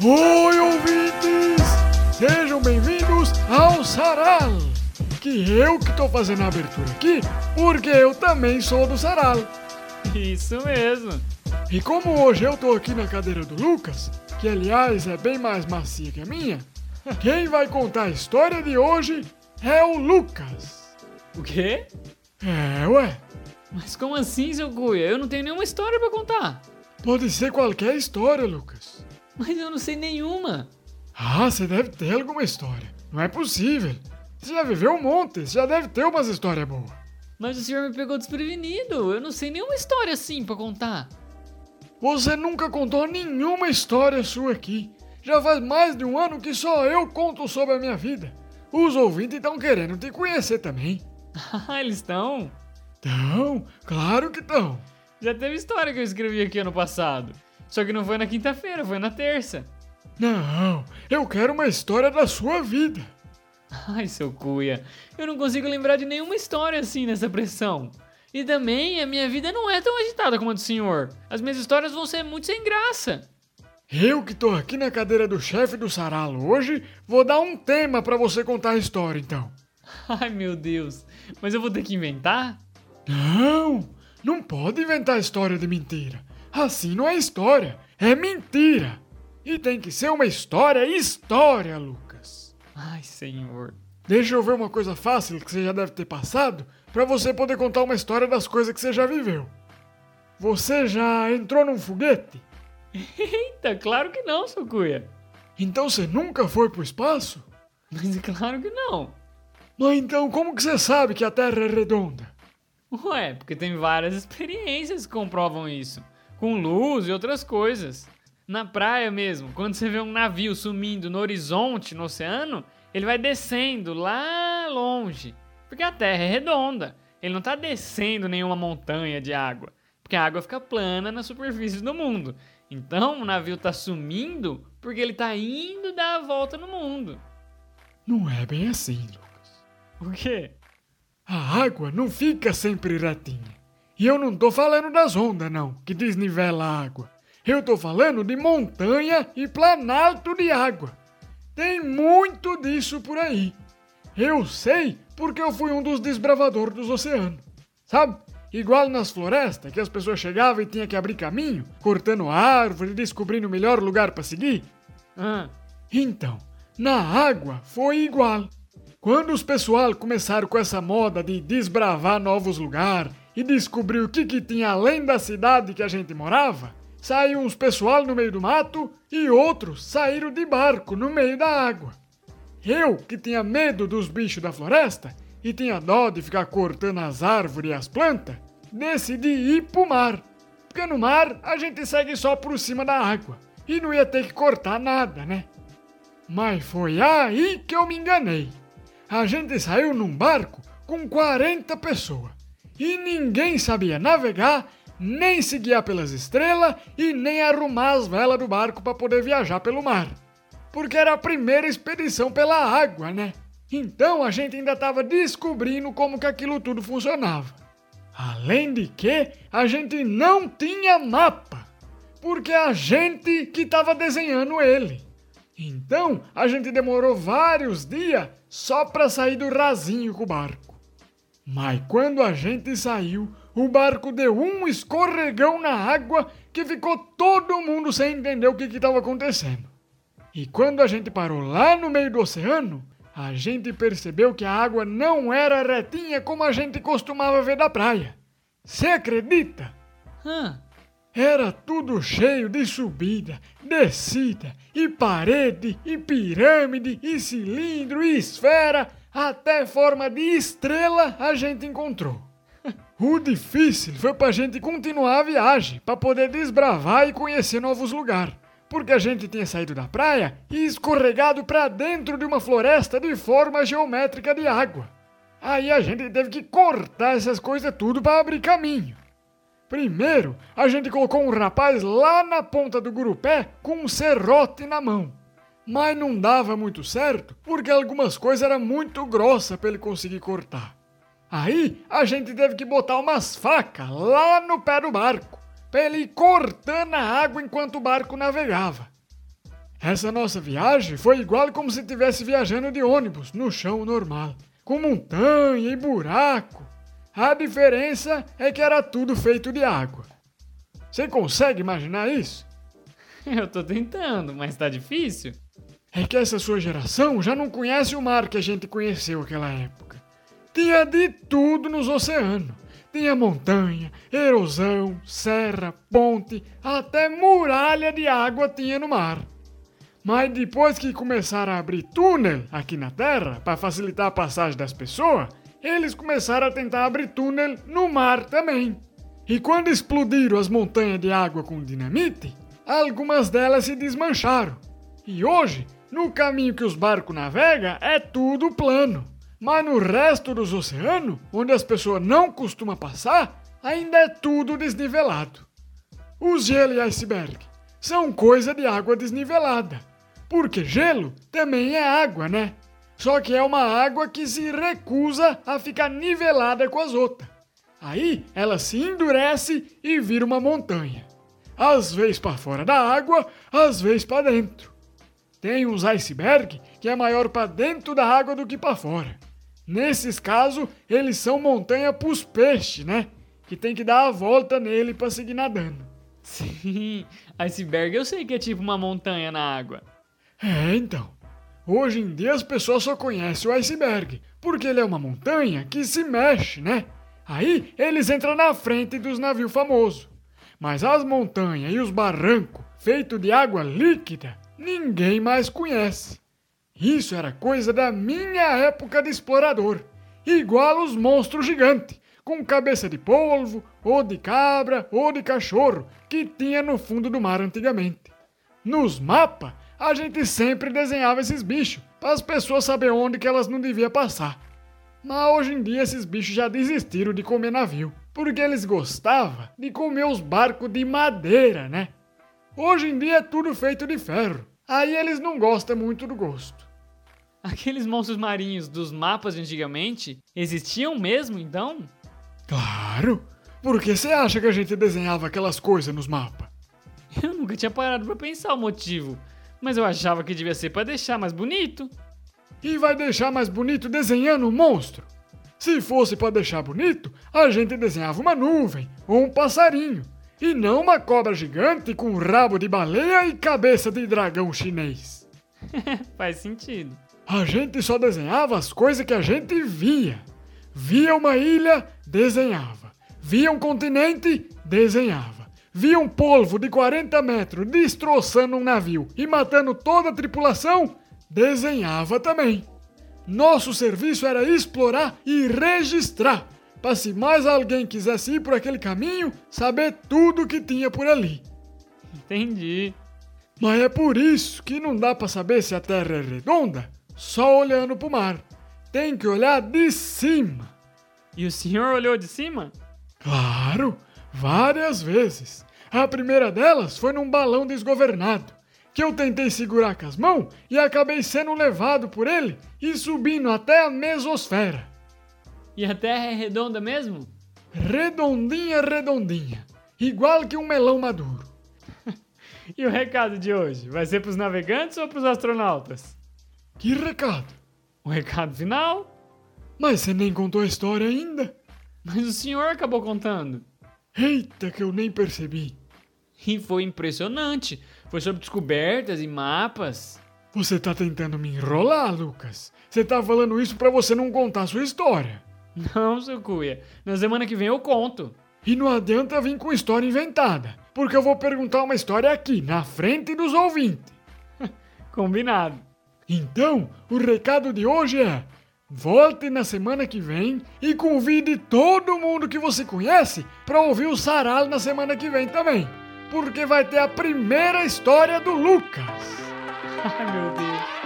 Oi, ouvintes! Sejam bem-vindos ao Saral! Que eu que tô fazendo a abertura aqui, porque eu também sou do Saral. Isso mesmo. E como hoje eu tô aqui na cadeira do Lucas, que aliás é bem mais macia que a minha, quem vai contar a história de hoje é o Lucas. O quê? É, ué. Mas como assim, seu cuia? Eu não tenho nenhuma história pra contar. Pode ser qualquer história, Lucas. Mas eu não sei nenhuma. Ah, você deve ter alguma história. Não é possível. Você já viveu um monte, você já deve ter umas histórias boas. Mas o senhor me pegou desprevenido. Eu não sei nenhuma história assim pra contar. Você nunca contou nenhuma história sua aqui. Já faz mais de um ano que só eu conto sobre a minha vida. Os ouvintes estão querendo te conhecer também. Ah, eles estão? Então, claro que estão. Já teve história que eu escrevi aqui ano passado. Só que não foi na quinta-feira, foi na terça. Não, eu quero uma história da sua vida. Ai, seu cuia, eu não consigo lembrar de nenhuma história assim nessa pressão. E também a minha vida não é tão agitada como a do senhor. As minhas histórias vão ser muito sem graça. Eu que tô aqui na cadeira do chefe do saralo hoje, vou dar um tema para você contar a história então. Ai, meu Deus. Mas eu vou ter que inventar? Não, não pode inventar história de mentira. Assim não é história, é mentira. E tem que ser uma história história, Lucas. Ai, senhor. Deixa eu ver uma coisa fácil que você já deve ter passado para você poder contar uma história das coisas que você já viveu. Você já entrou num foguete? Eita, claro que não, seu cuia. Então você nunca foi pro espaço? Mas é claro que não. Mas então como que você sabe que a Terra é redonda? Ué, porque tem várias experiências que comprovam isso. Com luz e outras coisas. Na praia mesmo, quando você vê um navio sumindo no horizonte, no oceano, ele vai descendo lá longe. Porque a Terra é redonda. Ele não está descendo nenhuma montanha de água. Porque a água fica plana na superfície do mundo. Então o navio está sumindo porque ele está indo dar a volta no mundo. Não é bem assim, Lucas. O quê? A água não fica sempre retinha. E eu não tô falando das ondas, não, que desnivela a água. Eu tô falando de montanha e planalto de água. Tem muito disso por aí. Eu sei porque eu fui um dos desbravadores dos oceanos. Sabe? Igual nas florestas, que as pessoas chegavam e tinham que abrir caminho, cortando árvore, descobrindo o melhor lugar para seguir. Ah, Então, na água foi igual. Quando os pessoal começaram com essa moda de desbravar novos lugares e descobrir o que, que tinha além da cidade que a gente morava, saiu uns pessoal no meio do mato e outros saíram de barco no meio da água. Eu, que tinha medo dos bichos da floresta e tinha dó de ficar cortando as árvores e as plantas, decidi ir pro mar. Porque no mar a gente segue só por cima da água e não ia ter que cortar nada, né? Mas foi aí que eu me enganei. A gente saiu num barco com 40 pessoas e ninguém sabia navegar, nem se guiar pelas estrelas e nem arrumar as velas do barco para poder viajar pelo mar. Porque era a primeira expedição pela água, né? Então a gente ainda estava descobrindo como que aquilo tudo funcionava. Além de que a gente não tinha mapa, porque a gente que estava desenhando ele. Então a gente demorou vários dias só para sair do rasinho com o barco. Mas quando a gente saiu, o barco deu um escorregão na água que ficou todo mundo sem entender o que estava acontecendo. E quando a gente parou lá no meio do oceano, a gente percebeu que a água não era retinha como a gente costumava ver da praia. Você acredita? hã? Era tudo cheio de subida, descida, e parede, e pirâmide, e cilindro, e esfera, até forma de estrela a gente encontrou. O difícil foi pra gente continuar a viagem, pra poder desbravar e conhecer novos lugares. Porque a gente tinha saído da praia e escorregado pra dentro de uma floresta de forma geométrica de água. Aí a gente teve que cortar essas coisas tudo pra abrir caminho. Primeiro, a gente colocou um rapaz lá na ponta do gurupé com um serrote na mão. Mas não dava muito certo porque algumas coisas eram muito grossas para ele conseguir cortar. Aí a gente teve que botar umas facas lá no pé do barco para ele ir cortando a água enquanto o barco navegava. Essa nossa viagem foi igual como se estivesse viajando de ônibus no chão normal, com montanha e buraco. A diferença é que era tudo feito de água. Você consegue imaginar isso? Eu tô tentando, mas tá difícil. É que essa sua geração já não conhece o mar que a gente conheceu naquela época. Tinha de tudo nos oceanos. Tinha montanha, erosão, serra, ponte, até muralha de água tinha no mar. Mas depois que começaram a abrir túnel aqui na Terra para facilitar a passagem das pessoas, eles começaram a tentar abrir túnel no mar também. E quando explodiram as montanhas de água com dinamite, algumas delas se desmancharam. E hoje, no caminho que os barcos navegam, é tudo plano. Mas no resto dos oceanos, onde as pessoas não costumam passar, ainda é tudo desnivelado. Os gelo e iceberg são coisa de água desnivelada. Porque gelo também é água, né? Só que é uma água que se recusa a ficar nivelada com as outras. Aí ela se endurece e vira uma montanha. Às vezes para fora da água, às vezes para dentro. Tem uns iceberg que é maior para dentro da água do que para fora. Nesses casos, eles são montanha pros peixes, né? Que tem que dar a volta nele para seguir nadando. Sim, iceberg eu sei que é tipo uma montanha na água. É, então. Hoje em dia as pessoas só conhecem o iceberg, porque ele é uma montanha que se mexe, né? Aí eles entram na frente dos navios famosos. Mas as montanhas e os barrancos feitos de água líquida, ninguém mais conhece. Isso era coisa da minha época de explorador. Igual os monstros gigantes, com cabeça de polvo, ou de cabra, ou de cachorro, que tinha no fundo do mar antigamente. Nos mapas, a gente sempre desenhava esses bichos, para as pessoas saberem onde que elas não deviam passar. Mas hoje em dia esses bichos já desistiram de comer navio, porque eles gostavam de comer os barcos de madeira, né? Hoje em dia é tudo feito de ferro, aí eles não gostam muito do gosto. Aqueles monstros marinhos dos mapas de antigamente existiam mesmo, então? Claro! Por que você acha que a gente desenhava aquelas coisas nos mapas? Eu nunca tinha parado para pensar o motivo mas eu achava que devia ser para deixar mais bonito. E vai deixar mais bonito desenhando um monstro? Se fosse para deixar bonito, a gente desenhava uma nuvem ou um passarinho, e não uma cobra gigante com rabo de baleia e cabeça de dragão chinês. Faz sentido. A gente só desenhava as coisas que a gente via. Via uma ilha, desenhava. Via um continente, desenhava via um polvo de 40 metros destroçando um navio e matando toda a tripulação, desenhava também. Nosso serviço era explorar e registrar, para se mais alguém quisesse ir por aquele caminho, saber tudo que tinha por ali. Entendi. Mas é por isso que não dá para saber se a Terra é redonda só olhando para o mar. Tem que olhar de cima. E o senhor olhou de cima? Claro, várias vezes. A primeira delas foi num balão desgovernado, que eu tentei segurar com as mãos e acabei sendo levado por ele e subindo até a mesosfera. E a Terra é redonda mesmo? Redondinha, redondinha. Igual que um melão maduro. e o recado de hoje? Vai ser pros navegantes ou pros astronautas? Que recado? O recado final? Mas você nem contou a história ainda. Mas o senhor acabou contando. Eita, que eu nem percebi. E foi impressionante. Foi sobre descobertas e mapas. Você tá tentando me enrolar, Lucas. Você tá falando isso para você não contar sua história. Não, seu cuia. Na semana que vem eu conto. E não adianta vir com história inventada, porque eu vou perguntar uma história aqui, na frente dos ouvintes. Combinado. Então, o recado de hoje é: Volte na semana que vem e convide todo mundo que você conhece para ouvir o Saral na semana que vem também, porque vai ter a primeira história do Lucas. Ai meu Deus.